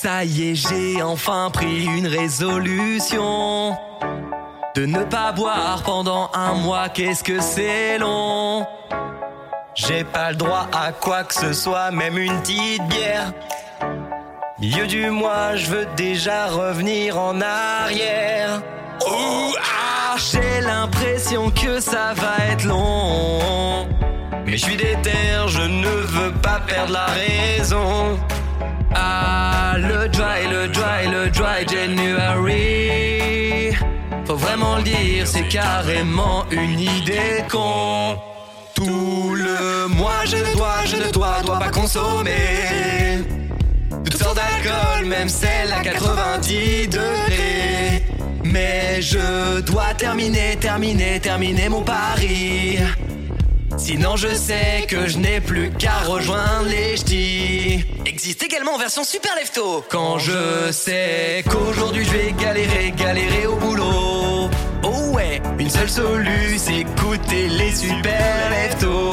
Ça y est, j'ai enfin pris une résolution. De ne pas boire pendant un mois, qu'est-ce que c'est long? J'ai pas le droit à quoi que ce soit, même une petite bière. Milieu du mois, je veux déjà revenir en arrière. Ouh, ah, j'ai l'impression que ça va être long. Mais je suis déter, je ne veux pas perdre la raison. Ah, le dry, le dry, le dry January. Faut vraiment le dire, c'est carrément une idée con. Tout le mois, je ne dois, je ne dois, dois pas consommer. Toutes sortes d'alcool, même celle à 90 degrés. Mais je dois terminer, terminer, terminer mon pari. Sinon je sais que je n'ai plus qu'à rejoindre les ch'tis. Existe également en version super lefto. Quand je sais qu'aujourd'hui je vais galérer, galérer au boulot. Oh ouais, une seule solution, écouter les super leftos